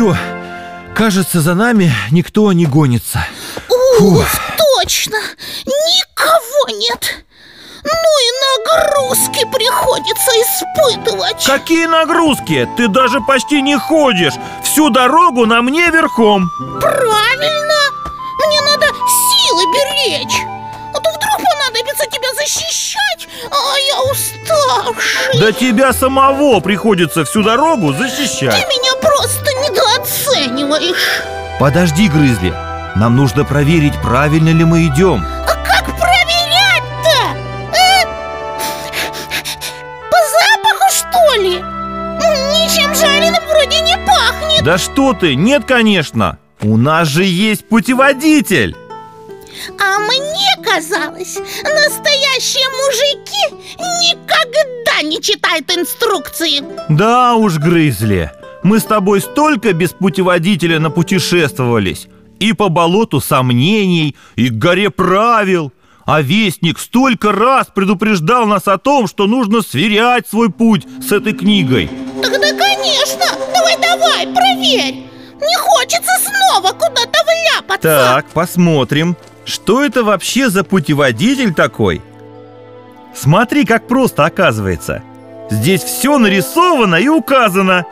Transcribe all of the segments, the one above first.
Все, кажется, за нами никто не гонится. Ух, точно! Никого нет! Ну и нагрузки приходится испытывать Какие нагрузки? Ты даже почти не ходишь Всю дорогу на мне верхом Правильно! Мне надо силы беречь А то вдруг понадобится тебя защищать А я уставший Да тебя самого приходится всю дорогу защищать Ты меня недооцениваешь Подожди, Грызли. Нам нужно проверить, правильно ли мы идем. А как проверять-то? Э? По запаху, что ли? Ничем жареным вроде не пахнет. Да что ты, нет, конечно. У нас же есть путеводитель. А мне казалось, настоящие мужики никогда не читают инструкции. Да уж, Грызли Мы с тобой столько без путеводителя напутешествовались. И по болоту сомнений, и к горе правил. А вестник столько раз предупреждал нас о том, что нужно сверять свой путь с этой книгой. Тогда, конечно, давай-давай, проверь! Не хочется снова куда-то вляпаться! Так, посмотрим. Что это вообще за путеводитель такой? Смотри, как просто оказывается. Здесь все нарисовано и указано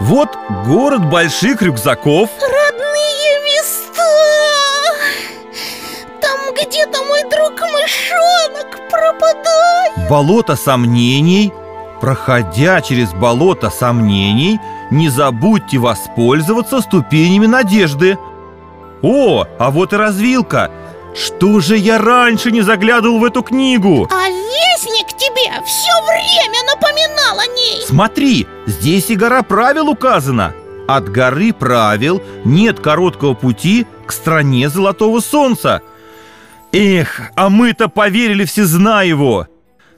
Вот город больших рюкзаков. Родные места. Там где-то мой друг мышонок пропадает. Болото сомнений. Проходя через болото сомнений Не забудьте воспользоваться ступенями надежды. О, а вот и развилка. Что же я раньше не заглядывал в эту книгу? А вестник тебе все время ней Смотри, здесь и гора правил указана. От горы правил нет короткого пути к стране золотого солнца. Эх, а мы-то поверили всезнаеву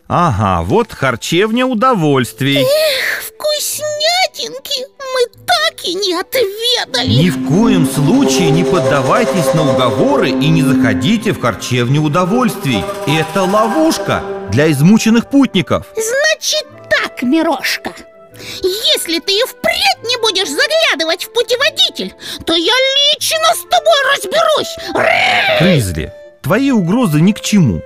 Ага, вот харчевня удовольствий. Эх, вкуснятинки мы так и не отведали. Ни в коем случае не поддавайтесь на уговоры и не заходите в харчевню удовольствий. Это ловушка для измученных путников. Значит так, Мирошка Если ты и впредь не будешь заглядывать в путеводитель То я лично с тобой разберусь. Кризли, твои угрозы ни к чему.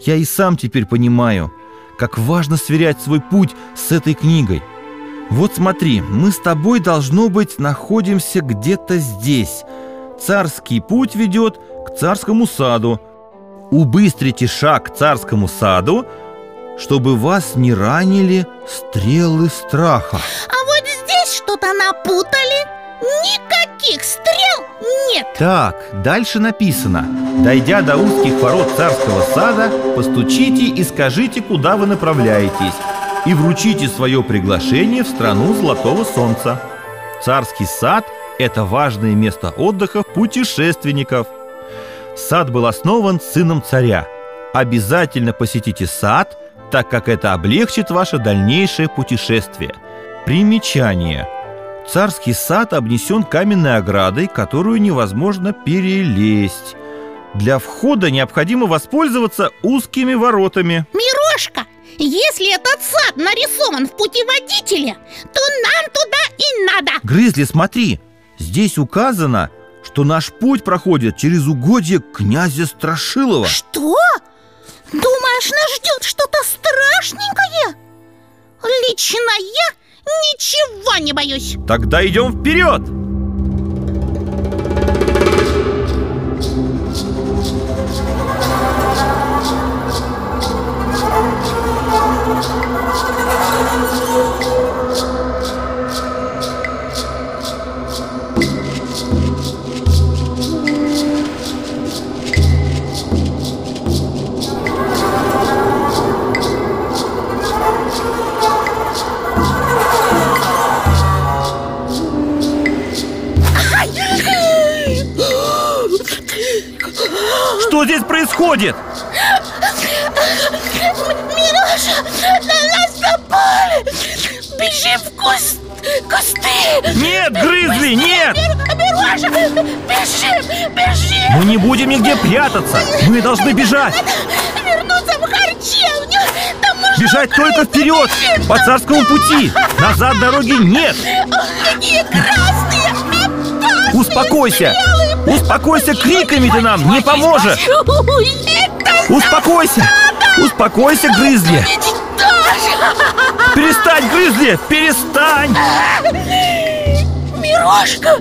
Я и сам теперь понимаю, как важно сверять свой путь с этой книгой. Вот смотри, мы с тобой, должно быть, находимся где-то здесь. Царский путь ведет к царскому саду. Убыстрите шаг к царскому саду, чтобы вас не ранили стрелы страха. А вот здесь что-то напутали. Никаких стрел нет. Так, дальше написано. Дойдя до узких ворот царского сада Постучите и скажите, куда вы направляетесь И вручите свое приглашение в страну золотого солнца. Царский сад – это важное место отдыха путешественников. Сад был основан сыном царя. Обязательно посетите сад, так как это облегчит ваше дальнейшее путешествие Примечание – Царский сад обнесен каменной оградой, которую невозможно перелезть. Для входа необходимо воспользоваться узкими воротами. Мирошка, если этот сад нарисован в путеводителе То нам туда и надо Грызли, смотри, здесь указано, что наш путь проходит через угодье князя Страшилова. Что? Думаешь, нас ждет что-то страшненькое? Лично я ничего не боюсь Тогда идем вперед! Что здесь происходит? Мироша, на нас напали Бежим в куст, кусты Нет, Грызли, нет! Мироша, бежим, бежим Мы не будем нигде прятаться! Мы должны бежать! Вернуться в харчевню Там Бежать только вперед! По царскому пути! Назад дороги нет! Какие красные Успокойся! Успокойся, криками ты нам не поможешь! Успокойся! Успокойся, Грызли! Перестань, Грызли! Перестань! Мирошка!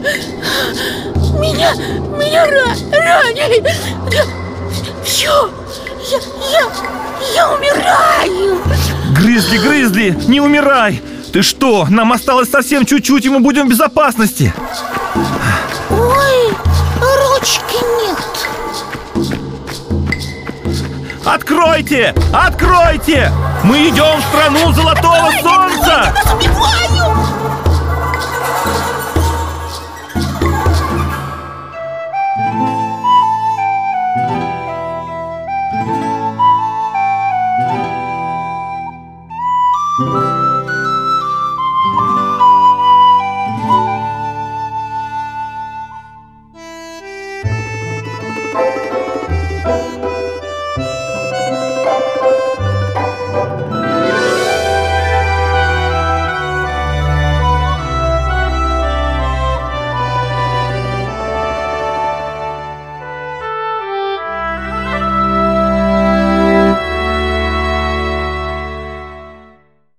Меня, меня ра ранили! Все, я, я, я умираю! Грызли, Грызли, не умирай! Ты что, нам осталось совсем чуть-чуть, и мы будем в безопасности! Откройте! Откройте! Мы идем в страну золотого солнца! Я вас!